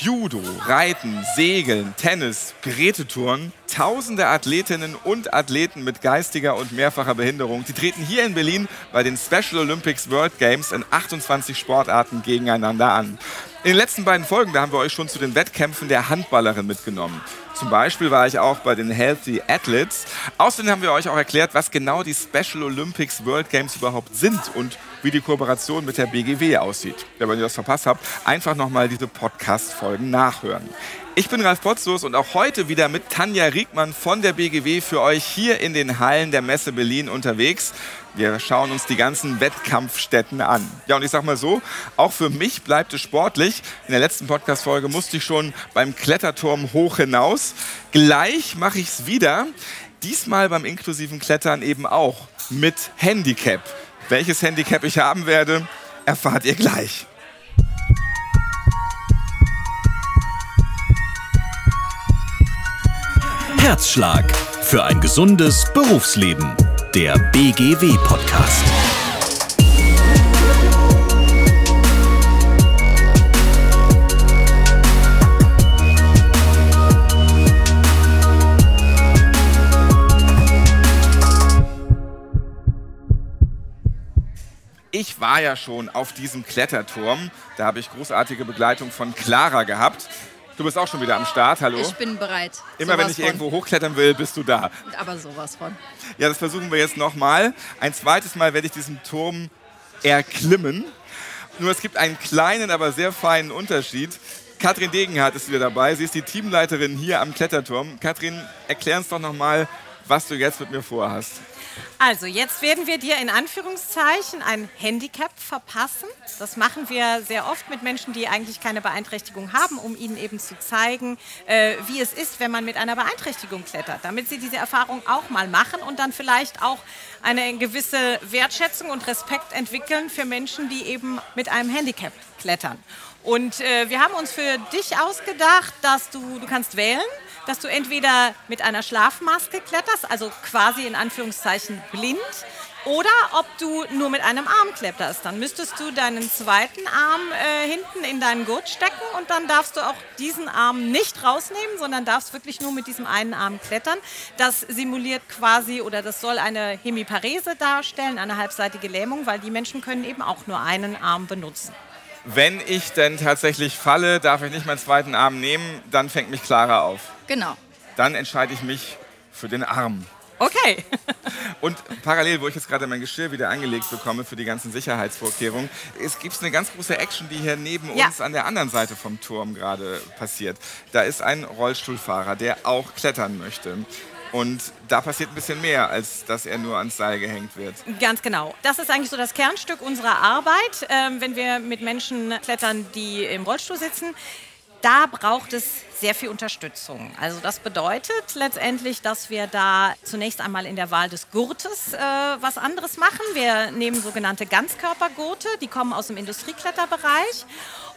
Judo, Reiten, Segeln, Tennis, Gerätetouren. Tausende Athletinnen und Athleten mit geistiger und mehrfacher Behinderung, die treten hier in Berlin bei den Special Olympics World Games in 28 Sportarten gegeneinander an. In den letzten beiden Folgen, da haben wir euch schon zu den Wettkämpfen der Handballerin mitgenommen. Zum Beispiel war ich auch bei den Healthy Athletes. Außerdem haben wir euch auch erklärt, was genau die Special Olympics World Games überhaupt sind und wie die Kooperation mit der BGW aussieht. Ja, wenn ihr das verpasst habt, einfach nochmal diese Podcast-Folgen nachhören. Ich bin Ralf Potzus und auch heute wieder mit Tanja Riegmann von der BGW für euch hier in den Hallen der Messe Berlin unterwegs. Wir schauen uns die ganzen Wettkampfstätten an. Ja, und ich sag mal so, auch für mich bleibt es sportlich. In der letzten Podcast-Folge musste ich schon beim Kletterturm hoch hinaus. Gleich mache ich es wieder. Diesmal beim inklusiven Klettern eben auch mit Handicap. Welches Handicap ich haben werde, erfahrt ihr gleich. Herzschlag für ein gesundes Berufsleben. Der BGW-Podcast. Ich war ja schon auf diesem Kletterturm. Da habe ich großartige Begleitung von Clara gehabt. Du bist auch schon wieder am Start, hallo? Ich bin bereit. Immer sowas wenn ich von. irgendwo hochklettern will, bist du da. Aber sowas von. Ja, das versuchen wir jetzt nochmal. Ein zweites Mal werde ich diesen Turm erklimmen. Nur es gibt einen kleinen, aber sehr feinen Unterschied. Katrin Degenhardt ist wieder dabei. Sie ist die Teamleiterin hier am Kletterturm. Katrin, erklär uns doch nochmal, was du jetzt mit mir vorhast. Also, jetzt werden wir dir in Anführungszeichen ein Handicap verpassen. Das machen wir sehr oft mit Menschen, die eigentlich keine Beeinträchtigung haben, um ihnen eben zu zeigen, äh, wie es ist, wenn man mit einer Beeinträchtigung klettert, damit sie diese Erfahrung auch mal machen und dann vielleicht auch eine gewisse Wertschätzung und Respekt entwickeln für Menschen, die eben mit einem Handicap klettern. Und äh, wir haben uns für dich ausgedacht, dass du, du kannst wählen, dass du entweder mit einer Schlafmaske kletterst, also quasi in Anführungszeichen blind, oder ob du nur mit einem Arm kletterst. Dann müsstest du deinen zweiten Arm äh, hinten in deinen Gurt stecken und dann darfst du auch diesen Arm nicht rausnehmen, sondern darfst wirklich nur mit diesem einen Arm klettern. Das simuliert quasi oder das soll eine Hemiparese darstellen, eine halbseitige Lähmung, weil die Menschen können eben auch nur einen Arm benutzen. Wenn ich denn tatsächlich falle, darf ich nicht meinen zweiten Arm nehmen, dann fängt mich Clara auf. Genau. Dann entscheide ich mich für den Arm. Okay. Und parallel, wo ich jetzt gerade mein Geschirr wieder angelegt bekomme für die ganzen Sicherheitsvorkehrungen, es gibt eine ganz große Action, die hier neben Ja. uns an der anderen Seite vom Turm gerade passiert. Da ist ein Rollstuhlfahrer, der auch klettern möchte. Und da passiert ein bisschen mehr, als dass er nur ans Seil gehängt wird. Ganz genau. Das ist eigentlich so das Kernstück unserer Arbeit, ähm, wenn wir mit Menschen klettern, die im Rollstuhl sitzen. Da braucht es sehr viel Unterstützung. Also das bedeutet letztendlich, dass wir da zunächst einmal in der Wahl des Gurtes äh, was anderes machen. Wir nehmen sogenannte Ganzkörpergurte, die kommen aus dem Industriekletterbereich.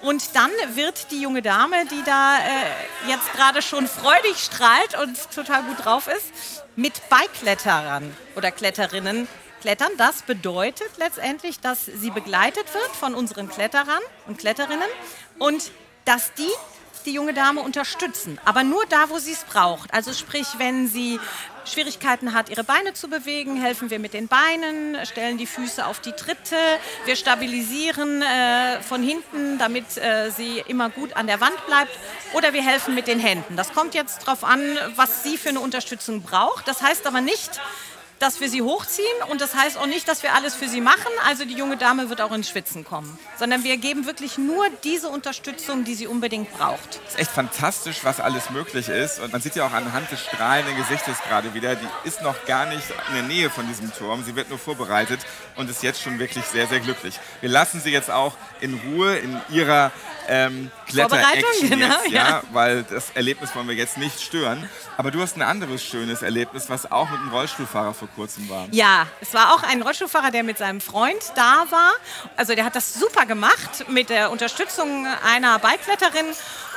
Und dann wird die junge Dame, die da äh, jetzt gerade schon freudig strahlt und total gut drauf ist, mit Beikletterern oder Kletterinnen klettern. Das bedeutet letztendlich, dass sie begleitet wird von unseren Kletterern und Kletterinnen und dass die die junge Dame unterstützen, aber nur da, wo sie es braucht. Also sprich, wenn sie Schwierigkeiten hat, ihre Beine zu bewegen, helfen wir mit den Beinen, stellen die Füße auf die Tritte, wir stabilisieren äh, von hinten, damit äh, sie immer gut an der Wand bleibt oder wir helfen mit den Händen. Das kommt jetzt darauf an, was sie für eine Unterstützung braucht. Das heißt aber nicht, dass wir sie hochziehen und das heißt auch nicht, dass wir alles für sie machen. Also die junge Dame wird auch ins Schwitzen kommen, sondern wir geben wirklich nur diese Unterstützung, die sie unbedingt braucht. Es ist echt fantastisch, was alles möglich ist. Und man sieht ja auch anhand des strahlenden Gesichtes gerade wieder, die ist noch gar nicht in der Nähe von diesem Turm. Sie wird nur vorbereitet und ist jetzt schon wirklich sehr, sehr glücklich. Wir lassen sie jetzt auch in Ruhe in ihrer ähm, Kletter-Action genau, jetzt, ja. ja, weil das Erlebnis wollen wir jetzt nicht stören. Aber du hast ein anderes schönes Erlebnis, was auch mit einem Rollstuhlfahrer vor kurzem war. Ja, es war auch ein Rollstuhlfahrer, der mit seinem Freund da war. Also der hat das super gemacht mit der Unterstützung einer Beikletterin.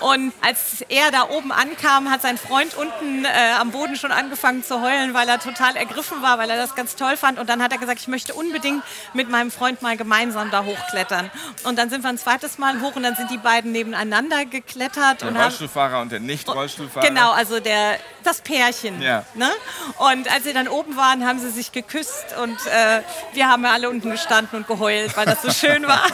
Und als er da oben ankam, hat sein Freund unten äh, am Boden schon angefangen zu heulen, weil er total ergriffen war, weil er das ganz toll fand. Und dann hat er gesagt, ich möchte unbedingt mit meinem Freund mal gemeinsam da hochklettern. Und dann sind wir ein zweites Mal hoch und dann sind die beiden nebeneinander geklettert. Der und Rollstuhlfahrer und der Nicht-Rollstuhlfahrer. Genau, also der, das Pärchen. Ja. Ne? Und als sie dann oben waren, haben sie sich geküsst und äh, wir haben ja alle unten gestanden und geheult, weil das so schön war.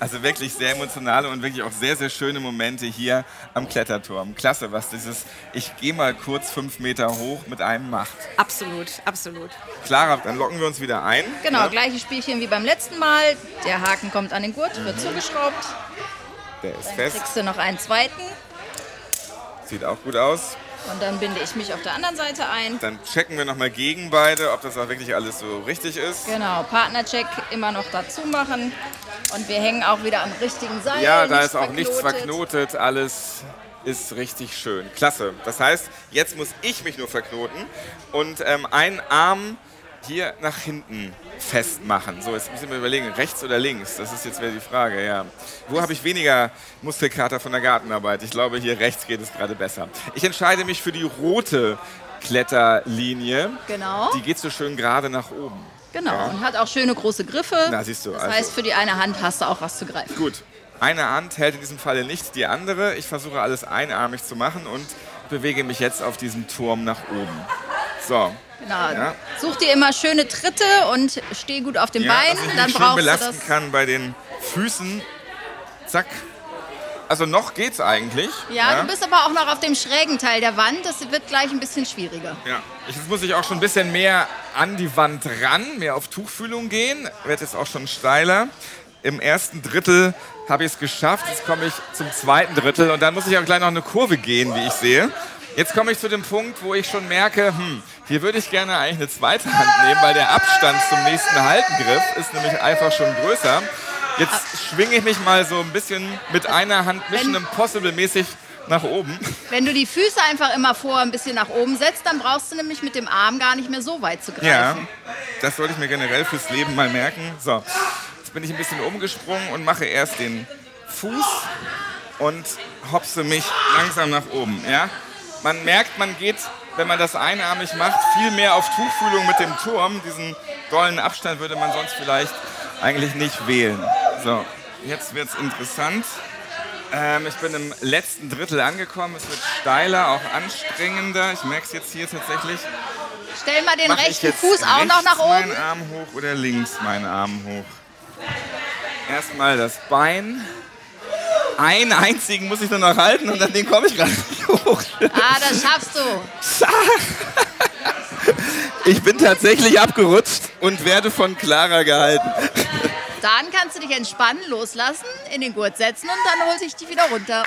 Also wirklich sehr emotionale und wirklich auch sehr, sehr schöne Momente hier am Kletterturm. Klasse, was dieses Ich gehe mal kurz fünf Meter hoch mit einem macht. absolut, absolut. Clara, dann locken wir uns wieder ein. Genau, Ja, gleiches Spielchen wie beim letzten Mal. Der Haken kommt an den Gurt, wird zugeschraubt. Der ist Dann fest, kriegst du noch einen zweiten. sieht auch gut aus. Und dann binde ich mich auf der anderen Seite ein. Dann checken wir nochmal gegen beide, ob das auch wirklich alles so richtig ist. Genau, Partnercheck immer noch dazu machen. Und wir hängen auch wieder am richtigen Seil. Ja, da ist auch nichts verknotet, alles ist richtig schön. Klasse. Das heißt, jetzt muss ich mich nur verknoten und ähm, einen Arm hier nach hinten festmachen. So, jetzt müssen wir überlegen, rechts oder links? Das ist jetzt wieder die Frage, ja. Wo habe ich weniger Muskelkater von der Gartenarbeit? Ich glaube, hier rechts geht es gerade besser. Ich entscheide mich für die rote Kletterlinie. Genau. Die geht so schön gerade nach oben. Genau, Ja. und hat auch schöne große Griffe. Na, siehst du, Das also- heißt, für die eine Hand hast du auch was zu greifen. Gut, eine Hand hält in diesem Falle nicht die andere. Ich versuche alles einarmig zu machen und bewege mich jetzt auf diesem Turm nach oben. So, Genau. Ja. Such dir immer schöne Tritte und steh gut auf den ja, Beinen. dass ich Dann mich schön brauchst du belasten kann bei den Füßen. Zack. Also noch geht's eigentlich. Ja, du bist aber auch noch auf dem schrägen Teil der Wand. Das wird gleich ein bisschen schwieriger. Ja. Jetzt muss ich auch schon ein bisschen mehr an die Wand ran, mehr auf Tuchfühlung gehen. Wird jetzt auch schon steiler. Im ersten Drittel habe ich es geschafft. Jetzt komme ich zum zweiten Drittel und dann muss ich auch gleich noch eine Kurve gehen, wie ich sehe. Jetzt komme ich zu dem Punkt, wo ich schon merke, hm, hier würde ich gerne eigentlich eine zweite Hand nehmen, weil der Abstand zum nächsten Haltengriff ist nämlich einfach schon größer. Jetzt schwinge ich mich mal so ein bisschen mit einer Hand Mission Impossible mäßig nach oben. Wenn du die Füße einfach immer vor ein bisschen nach oben setzt, dann brauchst du nämlich mit dem Arm gar nicht mehr so weit zu greifen. Ja, das sollte ich mir generell fürs Leben mal merken. So, jetzt bin ich ein bisschen umgesprungen und mache erst den Fuß und hopse mich langsam nach oben. Ja? Man merkt, man geht, wenn man das einarmig macht, viel mehr auf Tuchfühlung mit dem Turm. Diesen dollen Abstand würde man sonst vielleicht eigentlich nicht wählen. So, jetzt wird es interessant. Ähm, ich bin im letzten Drittel angekommen. Es wird steiler, auch anstrengender. Ich merke es jetzt hier tatsächlich. Stell mal den Mach rechten Fuß auch noch nach oben. meinen Arm hoch oder links meinen Arm hoch? Erstmal das Bein. Einen einzigen muss ich nur noch halten und dann den komme ich gerade nicht hoch. Ah, das schaffst du. Ich bin tatsächlich abgerutscht und werde von Clara gehalten. Dann kannst du dich entspannen, loslassen, in den Gurt setzen und dann holt sich die wieder runter.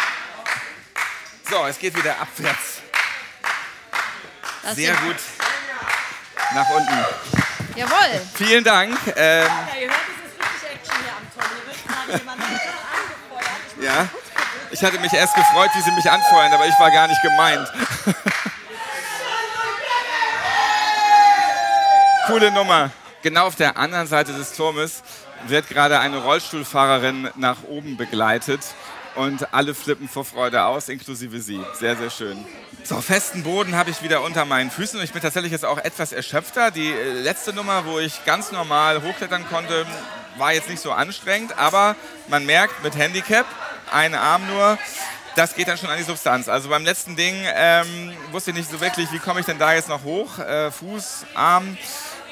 So, es geht wieder abwärts. Das Sehr gut. Nach unten. Jawohl. Vielen Dank. Ähm, Ja, ihr hört, es ist richtig Action hier am Turm. Hier wird gerade jemand angefeuert. Ja, ich hatte mich erst gefreut, wie sie mich anfeuern, aber ich war gar nicht gemeint. Coole Nummer. Genau auf der anderen Seite des Turmes wird gerade eine Rollstuhlfahrerin nach oben begleitet und alle flippen vor Freude aus, inklusive sie. Sehr, sehr schön. So, festen Boden habe ich wieder unter meinen Füßen und ich bin tatsächlich jetzt auch etwas erschöpfter. Die äh, letzte Nummer, wo ich ganz normal hochklettern konnte, war jetzt nicht so anstrengend, aber man merkt mit Handicap, ein Arm nur, das geht dann schon an die Substanz. Also beim letzten Ding ähm, wusste ich nicht so wirklich, wie komme ich denn da jetzt noch hoch? Äh, Fuß, Arm.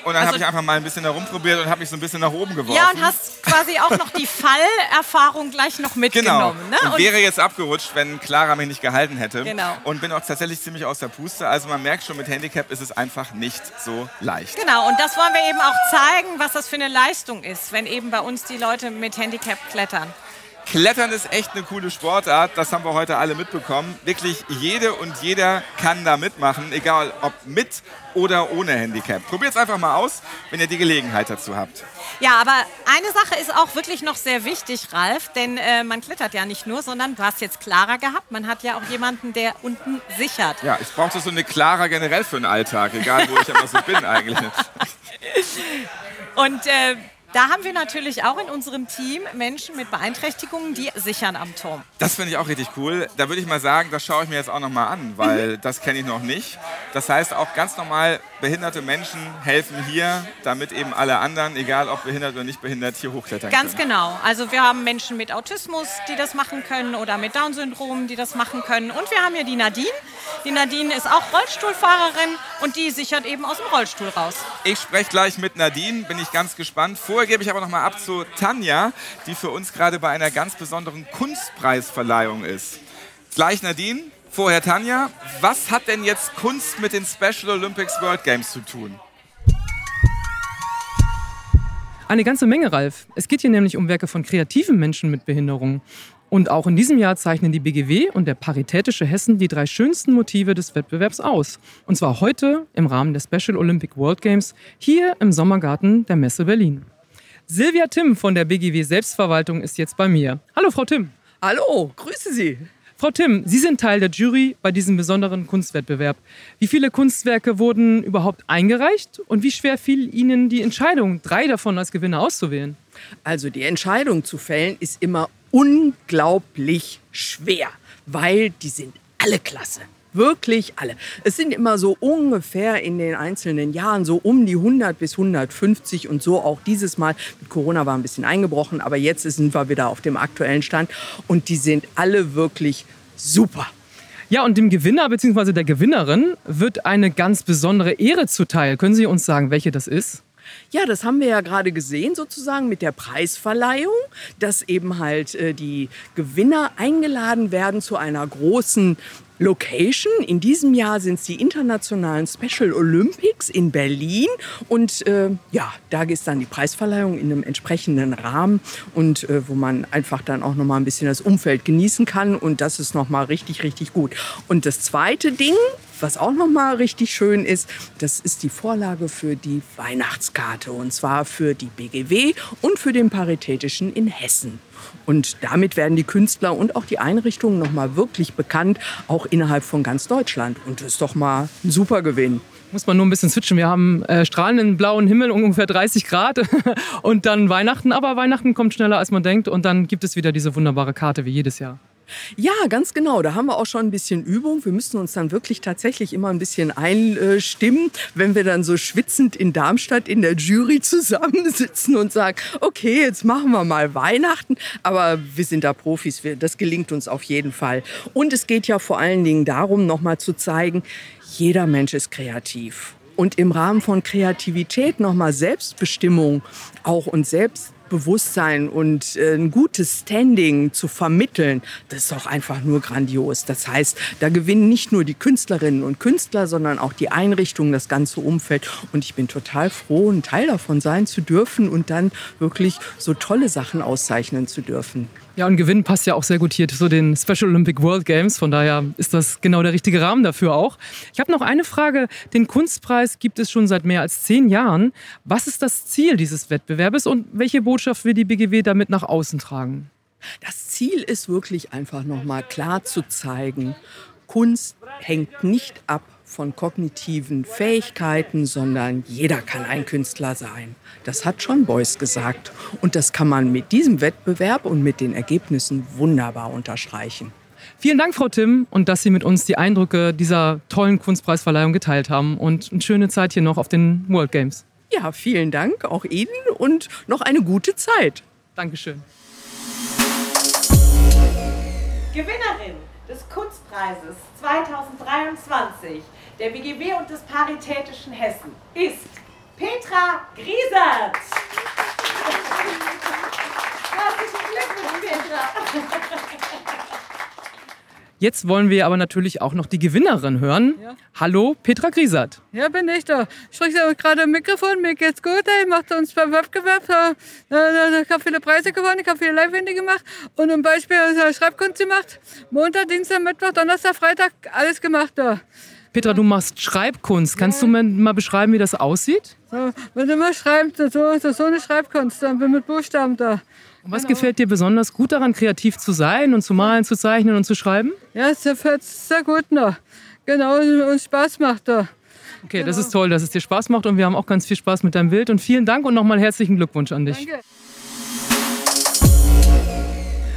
Und dann Also- habe ich einfach mal ein bisschen herumprobiert und habe mich so ein bisschen nach oben geworfen. Ja, und hast quasi auch noch die Fallerfahrung gleich noch Genau. mitgenommen. Ne? Und wäre jetzt abgerutscht, wenn Clara mich nicht gehalten hätte. Genau. Und bin auch tatsächlich ziemlich aus der Puste. Also man merkt schon, mit Handicap ist es einfach nicht so leicht. Genau, und das wollen wir eben auch zeigen, was das für eine Leistung ist, wenn eben bei uns die Leute mit Handicap klettern. Klettern ist echt eine coole Sportart, das haben wir heute alle mitbekommen. Wirklich jede und jeder kann da mitmachen, egal ob mit oder ohne Handicap. Probiert es einfach mal aus, wenn ihr die Gelegenheit dazu habt. Ja, aber eine Sache ist auch wirklich noch sehr wichtig, Ralf, denn äh, man klettert ja nicht nur, sondern du hast jetzt Clara gehabt, man hat ja auch jemanden, der unten sichert. Ja, ich brauche so eine Clara generell für den Alltag, egal wo ich immer so bin eigentlich. Und äh, Da haben wir natürlich auch in unserem Team Menschen mit Beeinträchtigungen, die sichern am Turm. Das finde ich auch richtig cool. Da würde ich mal sagen, das schaue ich mir jetzt auch nochmal an, weil das kenne ich noch nicht. Das heißt, auch ganz normal behinderte Menschen helfen hier, damit eben alle anderen, egal ob behindert oder nicht behindert, hier hochklettern Ganz können. genau. Also wir haben Menschen mit Autismus, die das machen können oder mit Down-Syndrom, die das machen können. Und wir haben hier die Nadine. Die Nadine ist auch Rollstuhlfahrerin und die sichert eben aus dem Rollstuhl raus. Ich spreche gleich mit Nadine, bin ich ganz gespannt. Vorher gebe ich aber noch mal ab zu Tanja, die für uns gerade bei einer ganz besonderen Kunstpreisverleihung ist. Gleich Nadine, vorher Tanja. Was hat denn jetzt Kunst mit den Special Olympics World Games zu tun? Eine ganze Menge, Ralf. Es geht hier nämlich um Werke von kreativen Menschen mit Behinderung. Und auch in diesem Jahr zeichnen die BGW und der Paritätische Hessen die drei schönsten Motive des Wettbewerbs aus. Und zwar heute im Rahmen der Special Olympic World Games hier im Sommergarten der Messe Berlin. Silvia Timm von der BGW Selbstverwaltung ist jetzt bei mir. Hallo, Frau Timm. Hallo, grüße Sie. Frau Timm, Sie sind Teil der Jury bei diesem besonderen Kunstwettbewerb. Wie viele Kunstwerke wurden überhaupt eingereicht und wie schwer fiel Ihnen die Entscheidung, drei davon als Gewinner auszuwählen? Also die Entscheidung zu fällen ist immer unglaublich schwer, weil die sind alle klasse. Wirklich alle. Es sind immer so ungefähr in den einzelnen Jahren so um die 100 bis 150 und so auch dieses Mal. Mit Corona war ein bisschen eingebrochen, aber jetzt sind wir wieder auf dem aktuellen Stand und die sind alle wirklich super. Ja, und dem Gewinner bzw. der Gewinnerin wird eine ganz besondere Ehre zuteil. Können Sie uns sagen, welche das ist? Ja, das haben wir ja gerade gesehen sozusagen mit der Preisverleihung, dass eben halt äh, die Gewinner eingeladen werden zu einer großen Location. In diesem Jahr sind es die internationalen Special Olympics in Berlin. Und äh, ja, da ist dann die Preisverleihung in einem entsprechenden Rahmen und äh, wo man einfach dann auch noch mal ein bisschen das Umfeld genießen kann. Und das ist noch mal richtig, richtig gut. Und das zweite Ding, was auch noch mal richtig schön ist, das ist die Vorlage für die Weihnachtskarte. Und zwar für die BGW und für den Paritätischen in Hessen. Und damit werden die Künstler und auch die Einrichtungen noch mal wirklich bekannt, auch innerhalb von ganz Deutschland. Und das ist doch mal ein super Gewinn. Muss man nur ein bisschen switchen. Wir haben äh, strahlenden blauen Himmel, ungefähr 30 Grad und dann Weihnachten. Aber Weihnachten kommt schneller, als man denkt. Und dann gibt es wieder diese wunderbare Karte wie jedes Jahr. Ja, ganz genau. Da haben wir auch schon ein bisschen Übung. Wir müssen uns dann wirklich tatsächlich immer ein bisschen einstimmen, wenn wir dann so schwitzend in Darmstadt in der Jury zusammensitzen und sagen, okay, jetzt machen wir mal Weihnachten. Aber wir sind da Profis. Das gelingt uns auf jeden Fall. Und es geht ja vor allen Dingen darum, nochmal zu zeigen, jeder Mensch ist kreativ. Und im Rahmen von Kreativität nochmal Selbstbestimmung auch und Selbstbewusstsein und äh, ein gutes Standing zu vermitteln, das ist auch einfach nur grandios. Das heißt, da gewinnen nicht nur die Künstlerinnen und Künstler, sondern auch die Einrichtungen, das ganze Umfeld. Und ich bin total froh, ein Teil davon sein zu dürfen und dann wirklich so tolle Sachen auszeichnen zu dürfen. Ja, und Gewinn passt ja auch sehr gut hier zu den Special Olympic World Games. Von daher ist das genau der richtige Rahmen dafür auch. Ich habe noch eine Frage. Den Kunstpreis gibt es schon seit mehr als zehn Jahren. Was ist das Ziel dieses Wettbewerbes und welche Botschaft will die BGW damit nach außen tragen? Das Ziel ist wirklich einfach nochmal klar zu zeigen, Kunst hängt nicht ab von kognitiven Fähigkeiten, sondern jeder kann ein Künstler sein. Das hat John Beuys gesagt. Und das kann man mit diesem Wettbewerb und mit den Ergebnissen wunderbar unterstreichen. Vielen Dank, Frau Timm, und dass Sie mit uns die Eindrücke dieser tollen Kunstpreisverleihung geteilt haben. Und eine schöne Zeit hier noch auf den World Games. Ja, vielen Dank auch Ihnen und noch eine gute Zeit. Dankeschön. Gewinnerin des Kunstpreises 2023 der BGW und des Paritätischen Hessen ist Petra Griesert. Herzlichen Glückwunsch, Petra. Jetzt wollen wir aber natürlich auch noch die Gewinnerin hören. Ja. Hallo, Petra Griesert. Ja, bin ich da. Ich spreche gerade am Mikrofon, mir geht's gut. Ich mache uns beim Wettbewerb. Ich habe viele Preise gewonnen, ich habe viele Live-Wände gemacht und ein Beispiel äh, Schreibkunst gemacht. Montag, Dienstag, Mittwoch, Donnerstag, Freitag, alles gemacht da. Petra, du machst Schreibkunst. Kannst du mir mal beschreiben, wie das aussieht? So, wenn du mal schreibst, so, so, so eine Schreibkunst, dann bin mit Buchstaben da. Und was gefällt dir besonders gut daran, kreativ zu sein und zu malen, zu zeichnen und zu schreiben? Ja, es gefällt sehr gut noch. Genau, und Spaß macht da. Okay, das ist toll, dass es dir Spaß macht und wir haben auch ganz viel Spaß mit deinem Bild. Und vielen Dank und nochmal herzlichen Glückwunsch an dich. Danke.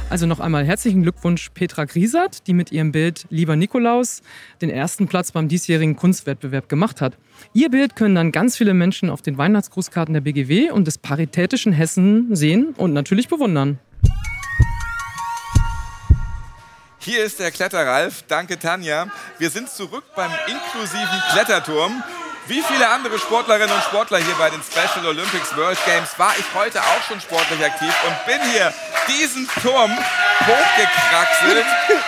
Also noch einmal herzlichen Glückwunsch Petra Griesert, die mit ihrem Bild Lieber Nikolaus den ersten Platz beim diesjährigen Kunstwettbewerb gemacht hat. Ihr Bild können dann ganz viele Menschen auf den Weihnachtsgrußkarten der BGW und des Paritätischen Hessen sehen und natürlich bewundern. Hier ist der Kletterralf. Danke, Tanja. Wir sind zurück beim inklusiven Kletterturm. Wie viele andere Sportlerinnen und Sportler hier bei den Special Olympics World Games war ich heute auch schon sportlich aktiv und bin hier diesen Turm hochgekraxelt.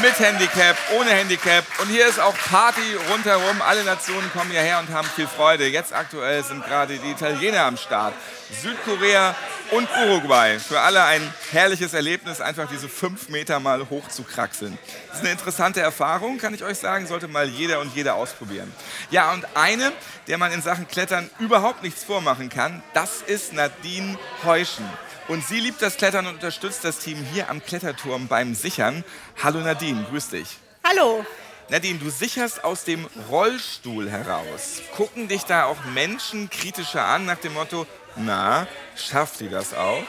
Mit Handicap, ohne Handicap. Und hier ist auch Party rundherum. Alle Nationen kommen hierher und haben viel Freude. Jetzt aktuell sind gerade die Italiener am Start. Südkorea und Uruguay. Für alle ein herrliches Erlebnis, einfach diese fünf Meter mal hoch zu kraxeln. Das ist eine interessante Erfahrung, kann ich euch sagen. Sollte mal jeder und jede ausprobieren. Ja, und eine, der man in Sachen Klettern überhaupt nichts vormachen kann, das ist Nadine Heuschen. Und sie liebt das Klettern und unterstützt das Team hier am Kletterturm beim Sichern. Hallo Nadine, grüß dich. Hallo. Nadine, du sicherst aus dem Rollstuhl heraus. Gucken dich da auch Menschen kritischer an nach dem Motto, na, schafft die das auch?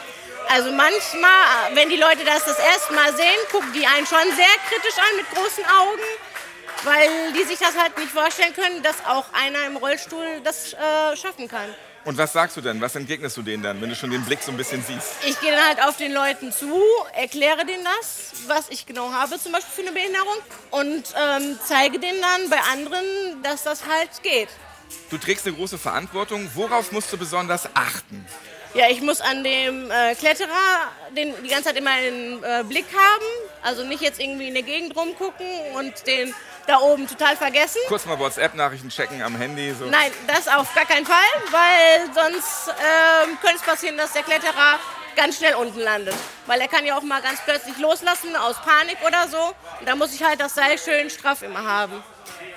Also manchmal, wenn die Leute das das erste Mal sehen, gucken die einen schon sehr kritisch an mit großen Augen, weil die sich das halt nicht vorstellen können, dass auch einer im Rollstuhl das äh, schaffen kann. Und was sagst du denn? Was entgegnest du denen dann, wenn du schon den Blick so ein bisschen siehst? Ich gehe dann halt auf den Leuten zu, erkläre denen das, was ich genau habe, zum Beispiel für eine Behinderung, und ähm, zeige denen dann bei anderen, dass das halt geht. Du trägst eine große Verantwortung. Worauf musst du besonders achten? Ja, ich muss an dem äh, Kletterer den die ganze Zeit immer einen äh, Blick haben. Also nicht jetzt irgendwie in der Gegend rumgucken und den da oben total vergessen. Kurz mal WhatsApp-Nachrichten checken am Handy. So. Nein, das auf gar keinen Fall, weil sonst ähm, könnte es passieren, dass der Kletterer ganz schnell unten landet. Weil er kann ja auch mal ganz plötzlich loslassen aus Panik oder so. Und da muss ich halt das Seil schön straff immer haben.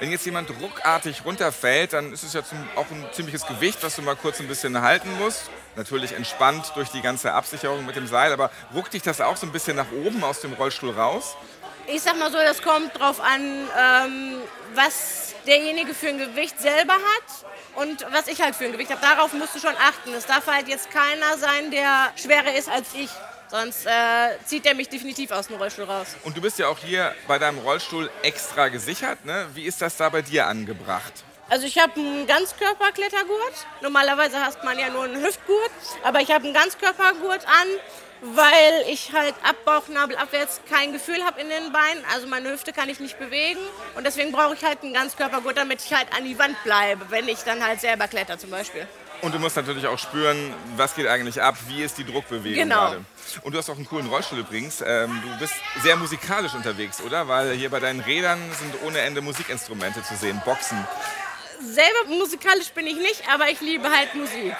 Wenn jetzt jemand ruckartig runterfällt, dann ist es ja zum, auch ein ziemliches Gewicht, was du mal kurz ein bisschen halten musst. Natürlich entspannt durch die ganze Absicherung mit dem Seil, aber ruckt dich das auch so ein bisschen nach oben aus dem Rollstuhl raus? Ich sag mal so, das kommt drauf an, ähm, was derjenige für ein Gewicht selber hat und was ich halt für ein Gewicht habe. Darauf musst du schon achten. Es darf halt jetzt keiner sein, der schwerer ist als ich. Sonst äh, zieht er mich definitiv aus dem Rollstuhl raus. Und du bist ja auch hier bei deinem Rollstuhl extra gesichert. Ne? Wie ist das da bei dir angebracht? Also ich habe einen Ganzkörperklettergurt. Normalerweise hast man ja nur einen Hüftgurt, aber ich habe einen Ganzkörpergurt an, weil ich halt ab Bauchnabel abwärts kein Gefühl habe in den Beinen. Also meine Hüfte kann ich nicht bewegen und deswegen brauche ich halt einen Ganzkörpergurt, damit ich halt an die Wand bleibe, wenn ich dann halt selber kletter zum Beispiel. Und du musst natürlich auch spüren, was geht eigentlich ab, wie ist die Druckbewegung Genau. gerade. Und du hast auch einen coolen Rollstuhl übrigens. Ähm, du bist sehr musikalisch unterwegs, oder? Weil hier bei deinen Rädern sind ohne Ende Musikinstrumente zu sehen, Boxen. Selber musikalisch bin ich nicht, aber ich liebe halt Musik.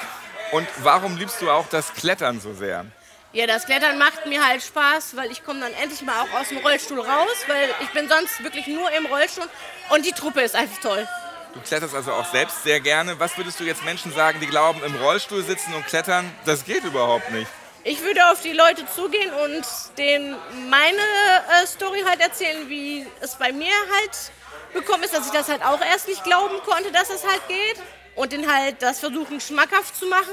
Und warum liebst du auch das Klettern so sehr? Ja, das Klettern macht mir halt Spaß, weil ich komme dann endlich mal auch aus dem Rollstuhl raus, weil ich bin sonst wirklich nur im Rollstuhl und die Truppe ist einfach toll. Du kletterst also auch selbst sehr gerne. Was würdest du jetzt Menschen sagen, die glauben, im Rollstuhl sitzen und klettern, das geht überhaupt nicht? Ich würde auf die Leute zugehen und denen meine äh, Story halt erzählen, wie es bei mir halt bekommen ist, dass ich das halt auch erst nicht glauben konnte, dass es halt geht. Und den halt das versuchen schmackhaft zu machen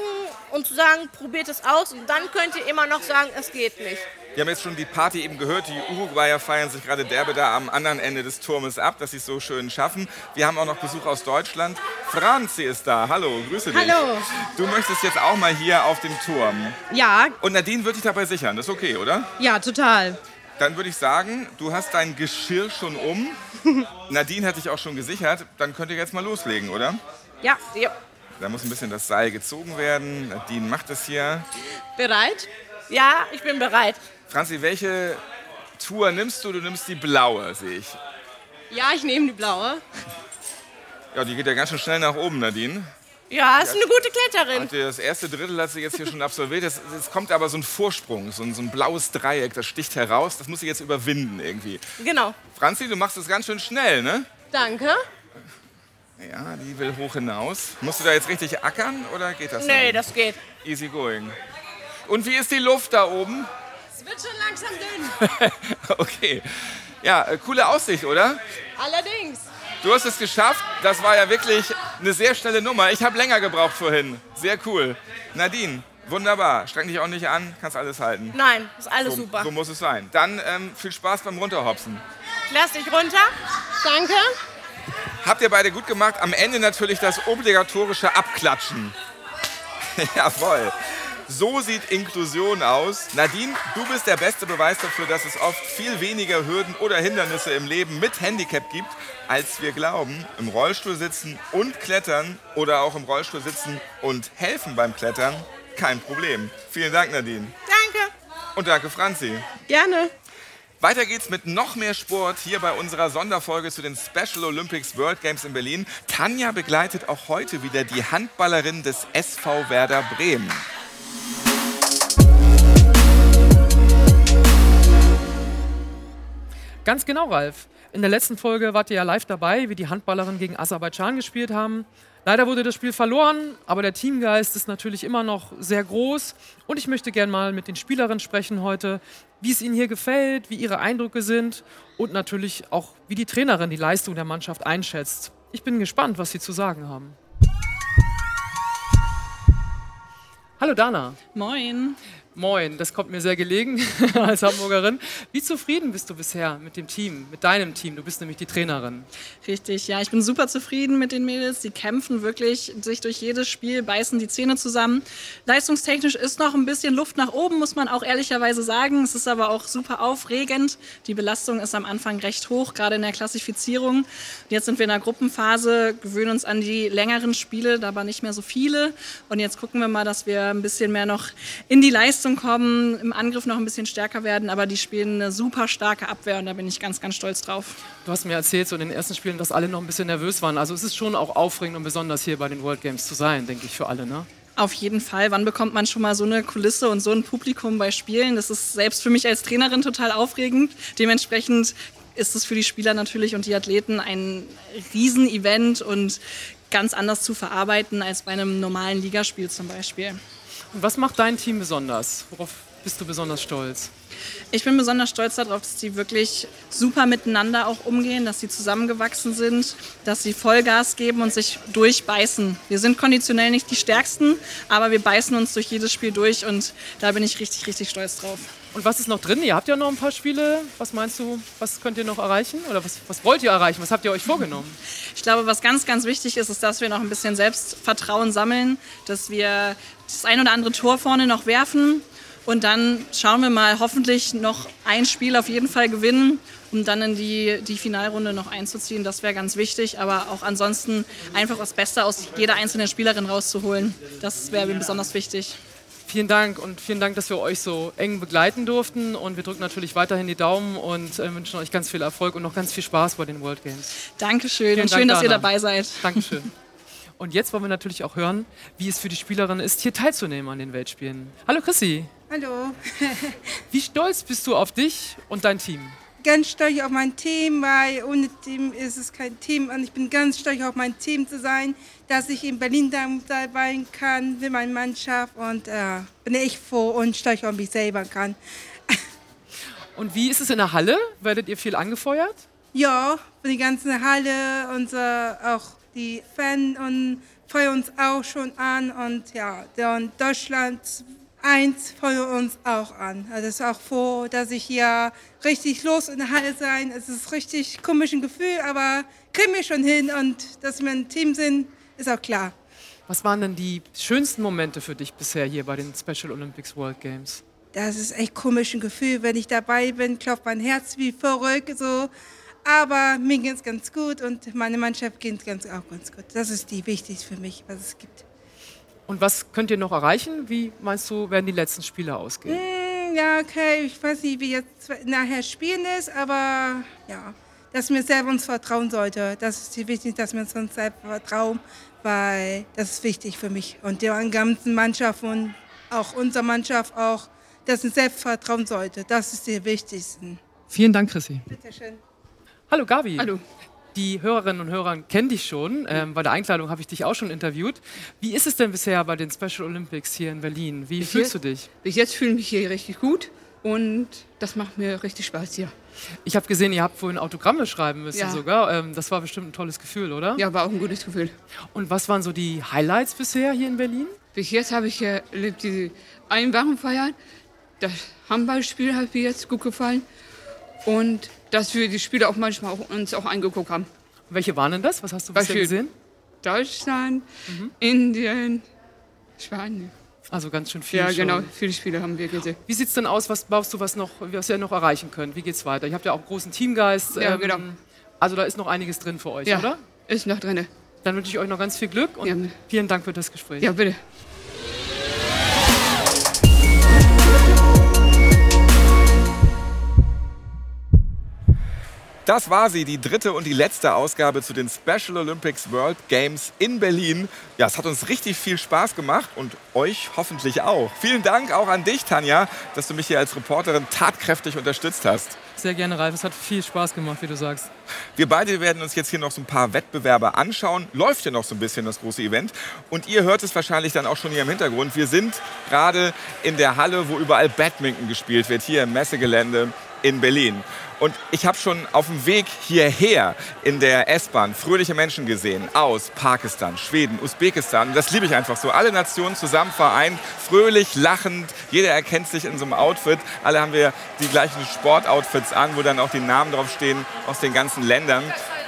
und zu sagen, probiert es aus und dann könnt ihr immer noch sagen, es geht nicht. Wir haben jetzt schon die Party eben gehört. Die Uruguayer feiern sich gerade derbe da am anderen Ende des Turmes ab, dass sie es so schön schaffen. Wir haben auch noch Besuch aus Deutschland. Franzi ist da. Hallo, grüße dich. Hallo. Du möchtest jetzt auch mal hier auf dem Turm. Ja, Und Nadine wird dich dabei sichern. Das ist okay, oder? ja, total. Dann würde ich sagen, du hast dein Geschirr schon um. Nadine hat dich auch schon gesichert. Dann könnt ihr jetzt mal loslegen, oder? Ja, ja. Da muss ein bisschen das Seil gezogen werden. Nadine macht das hier. Bereit? Ja, ich bin bereit. Franzi, welche Tour nimmst du? Du nimmst die blaue, sehe ich. Ja, ich nehme die blaue. Ja, die geht ja ganz schön schnell nach oben, Nadine. Ja, ist eine gute Kletterin. Das erste Drittel hat sie jetzt hier schon absolviert. Jetzt, jetzt kommt aber so ein Vorsprung, so ein, so ein blaues Dreieck, das sticht heraus. Das muss sie jetzt überwinden irgendwie. Genau. Franzi, du machst das ganz schön schnell, ne? Danke. Ja, die will hoch hinaus. Musst du da jetzt richtig ackern oder geht das? Nee, das geht. Easy going. Und wie ist die Luft da oben? Es wird schon langsam dünn. okay. Ja, äh, coole Aussicht, oder? Allerdings. Du hast es geschafft. Das war ja wirklich eine sehr schnelle Nummer. Ich habe länger gebraucht vorhin. Sehr cool. Nadine, wunderbar. Streng dich auch nicht an, kannst alles halten. Nein, ist alles So, super. so muss es sein. Dann ähm, viel Spaß beim Runterhopsen. Lass dich runter. Danke. Habt ihr beide gut gemacht. Am Ende natürlich das obligatorische Abklatschen. Jawohl. So sieht Inklusion aus. Nadine, du bist der beste Beweis dafür, dass es oft viel weniger Hürden oder Hindernisse im Leben mit Handicap gibt, als wir glauben. Im Rollstuhl sitzen und klettern oder auch im Rollstuhl sitzen und helfen beim Klettern, kein Problem. Vielen Dank, Nadine. Danke. Und danke, Franzi. Gerne. Weiter geht's mit noch mehr Sport hier bei unserer Sonderfolge zu den Special Olympics World Games in Berlin. Tanja begleitet auch heute wieder die Handballerin des SV Werder Bremen. Ganz genau, Ralf. In der letzten Folge wart ihr ja live dabei, wie die Handballerinnen gegen Aserbaidschan gespielt haben. Leider wurde das Spiel verloren, aber der Teamgeist ist natürlich immer noch sehr groß. Und ich möchte gerne mal mit den Spielerinnen sprechen heute, wie es ihnen hier gefällt, wie ihre Eindrücke sind und natürlich auch, wie die Trainerin die Leistung der Mannschaft einschätzt. Ich bin gespannt, was sie zu sagen haben. Hallo Dana. Moin. Moin, das kommt mir sehr gelegen als Hamburgerin. Wie zufrieden bist du bisher mit dem Team, mit deinem Team? Du bist nämlich die Trainerin. Richtig, ja, ich bin super zufrieden mit den Mädels. Die kämpfen wirklich sich durch jedes Spiel, beißen die Zähne zusammen. Leistungstechnisch ist noch ein bisschen Luft nach oben, muss man auch ehrlicherweise sagen. Es ist aber auch super aufregend. Die Belastung ist am Anfang recht hoch, gerade in der Klassifizierung. Jetzt sind wir in der Gruppenphase, gewöhnen uns an die längeren Spiele, aber nicht mehr so viele. Und jetzt gucken wir mal, dass wir ein bisschen mehr noch in die Leistung kommen, im Angriff noch ein bisschen stärker werden. Aber die spielen eine super starke Abwehr und da bin ich ganz, ganz stolz drauf. Du hast mir erzählt, so in den ersten Spielen, dass alle noch ein bisschen nervös waren. Also es ist schon auch aufregend und besonders hier bei den World Games zu sein, denke ich, für alle, ne? Auf jeden Fall. Wann bekommt man schon mal so eine Kulisse und so ein Publikum bei Spielen? Das ist selbst für mich als Trainerin total aufregend. Dementsprechend ist es für die Spieler natürlich und die Athleten ein Riesenevent und ganz anders zu verarbeiten als bei einem normalen Ligaspiel zum Beispiel. Und was macht dein Team besonders? Worauf bist du besonders stolz? Ich bin besonders stolz darauf, dass die wirklich super miteinander auch umgehen, dass sie zusammengewachsen sind, dass sie Vollgas geben und sich durchbeißen. Wir sind konditionell nicht die Stärksten, aber wir beißen uns durch jedes Spiel durch und da bin ich richtig, richtig stolz drauf. Und was ist noch drin? Ihr habt ja noch ein paar Spiele. Was meinst du, was könnt ihr noch erreichen? Oder was, was wollt ihr erreichen? Was habt ihr euch vorgenommen? Ich glaube, was ganz, ganz wichtig ist, ist, dass wir noch ein bisschen Selbstvertrauen sammeln, dass wir das ein oder andere Tor vorne noch werfen und dann schauen wir mal, hoffentlich noch ein Spiel auf jeden Fall gewinnen, um dann in die, die Finalrunde noch einzuziehen. Das wäre ganz wichtig, aber auch ansonsten einfach das Beste aus jeder einzelnen Spielerin rauszuholen. Das wäre mir besonders wichtig. Vielen Dank und vielen Dank, dass wir euch so eng begleiten durften. Und wir drücken natürlich weiterhin die Daumen und äh, wünschen euch ganz viel Erfolg und noch ganz viel Spaß bei den World Games. Dankeschön Vielen und Dank, schön, dass ihr Dana. dabei seid. Dankeschön. Und jetzt wollen wir natürlich auch hören, wie es für die Spielerin ist, hier teilzunehmen an den Weltspielen. Hallo Chrissy, Hallo. wie stolz bist du auf dich und dein Team? Ganz stolz auf mein Team, weil ohne Team ist es kein Team. Und ich bin ganz stolz auf mein Team zu sein, dass ich in Berlin dabei sein kann mit meiner Mannschaft. Und äh, bin echt froh und stolz auf mich selber kann. Und wie ist es in der Halle? Werdet ihr viel angefeuert? Ja, die ganze Halle und äh, auch die Fans und feuern uns auch schon an. Und ja, und Deutschland 1 feuert uns auch an. Also ich ist auch froh, dass ich hier richtig los in der Halle sein. Es ist richtig komisches Gefühl, aber kriegen wir schon hin. Und dass wir ein Team sind, ist auch klar. Was waren denn die schönsten Momente für dich bisher hier bei den Special Olympics World Games? Das ist echt komisches Gefühl, wenn ich dabei bin, klopft mein Herz wie verrückt so. Aber mir geht es ganz gut und meine Mannschaft geht ganz, auch ganz gut. Das ist die wichtigste für mich, was es gibt. Und was könnt ihr noch erreichen? Wie meinst du, werden die letzten Spiele ausgehen? Hm, ja, okay, ich weiß nicht, wie jetzt nachher spielen ist, aber ja, dass wir selber uns vertrauen sollte. Das ist wichtig, dass wir uns selbst vertrauen, weil das ist wichtig für mich und die ganzen Mannschaft und auch unsere Mannschaft auch, dass wir selbst vertrauen sollte. Das ist die wichtigsten. Vielen Dank, Chrissy. Bitte schön. Hallo Gabi. Hallo. Die Hörerinnen und Hörer kennen dich schon. Ähm, bei der Einkleidung habe ich dich auch schon interviewt. Wie ist es denn bisher bei den Special Olympics hier in Berlin? Wie Bis fühlst jetzt- du dich? Bis jetzt fühle ich mich hier richtig gut Und das macht mir richtig Spaß hier. Ich habe gesehen, ihr habt vorhin Autogramme schreiben müssen Ja. sogar. Ähm, das war bestimmt ein tolles Gefühl, oder? Ja, war auch ein gutes Gefühl. Und was waren so die Highlights bisher hier in Berlin? Bis jetzt habe ich erlebt die Einwachenfeiern. Das Handballspiel hat mir jetzt gut gefallen. Und dass wir die Spiele auch manchmal auch, uns auch angeguckt haben. Welche waren denn das? Was hast du bisher gesehen? Deutschland, Indien, Spanien. Also ganz schön viel Ja, schon. genau. Viele Spiele haben wir gesehen. Wie sieht es denn aus? Was baust du, was, noch, was ihr noch erreichen könnt? Wie geht's weiter? Ihr habt ja auch großen Teamgeist. Ja, genau. Also da ist noch einiges drin für euch, Ja, oder? ist noch drin. Dann wünsche ich euch noch ganz viel Glück und vielen Dank für das Gespräch. Ja, bitte. Das war sie, die dritte und die letzte Ausgabe zu den Special Olympics World Games in Berlin. Ja, es hat uns richtig viel Spaß gemacht und euch hoffentlich auch. Vielen Dank auch an dich, Tanja, dass du mich hier als Reporterin tatkräftig unterstützt hast. Sehr gerne, Ralf. Es hat viel Spaß gemacht, wie du sagst. Wir beide werden uns jetzt hier noch so ein paar Wettbewerbe anschauen. Läuft ja noch so ein bisschen das große Event. Und ihr hört es wahrscheinlich dann auch schon hier im Hintergrund. Wir sind gerade in der Halle, wo überall Badminton gespielt wird, hier im Messegelände in Berlin. Und ich habe schon auf dem Weg hierher in der S-Bahn fröhliche Menschen gesehen aus Pakistan, Schweden, Usbekistan. Das liebe ich einfach so. Alle Nationen zusammen vereint, fröhlich, lachend. Jeder erkennt sich in so einem Outfit. Alle haben wir die gleichen Sportoutfits an, wo dann auch die Namen draufstehen aus den ganzen Ländern.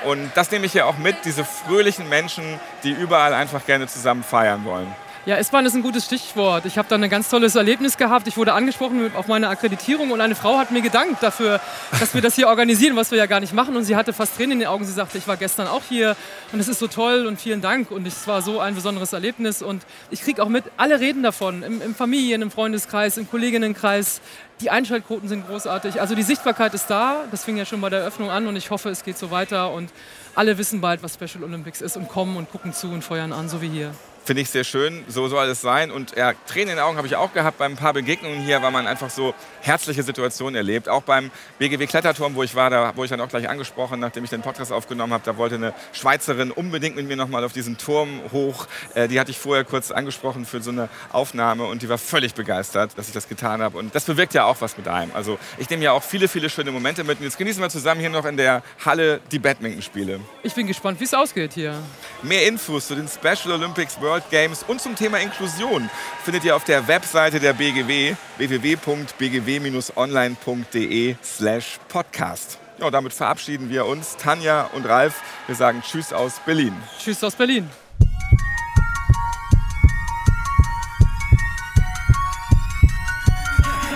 Und das nehme ich hier auch mit, diese fröhlichen Menschen, die überall einfach gerne zusammen feiern wollen. Ja, S-Bahn ist ein gutes Stichwort. Ich habe da ein ganz tolles Erlebnis gehabt. Ich wurde angesprochen auf meine Akkreditierung und eine Frau hat mir gedankt dafür, dass wir das hier organisieren, was wir ja gar nicht machen. Und sie hatte fast Tränen in den Augen. Sie sagte, ich war gestern auch hier und es ist so toll und vielen Dank. Und es war so ein besonderes Erlebnis. Und ich kriege auch mit, alle reden davon, im, im Familien-, im Freundeskreis, im Kolleginnenkreis. Die Einschaltquoten sind großartig. Also die Sichtbarkeit ist da. Das fing ja schon bei der Eröffnung an und ich hoffe, es geht so weiter. Und alle wissen bald, was Special Olympics ist und kommen und gucken zu und feuern an, so wie hier. Finde ich sehr schön, so soll es sein. Und ja, Tränen in den Augen habe ich auch gehabt bei ein paar Begegnungen hier, weil man einfach so herzliche Situationen erlebt. Auch beim BGW Kletterturm, wo ich war, da wurde ich dann auch gleich angesprochen, nachdem ich den Podcast aufgenommen habe. Da wollte eine Schweizerin unbedingt mit mir nochmal auf diesen Turm hoch. Äh, die hatte ich vorher kurz angesprochen für so eine Aufnahme und die war völlig begeistert, dass ich das getan habe. Und das bewirkt ja auch was mit einem. Also ich nehme ja auch viele, viele schöne Momente mit. Und jetzt genießen wir zusammen hier noch in der Halle die Badmintonspiele. Ich bin gespannt, wie es ausgeht hier. Mehr Infos zu den Special Olympics World Games und zum Thema Inklusion findet ihr auf der Webseite der BGW www.bgw-online.de slash podcast. Ja, damit verabschieden wir uns, Tanja und Ralf. Wir sagen Tschüss aus Berlin. Tschüss aus Berlin.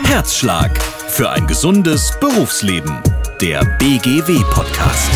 Herzschlag für ein gesundes Berufsleben. Der BGW-Podcast.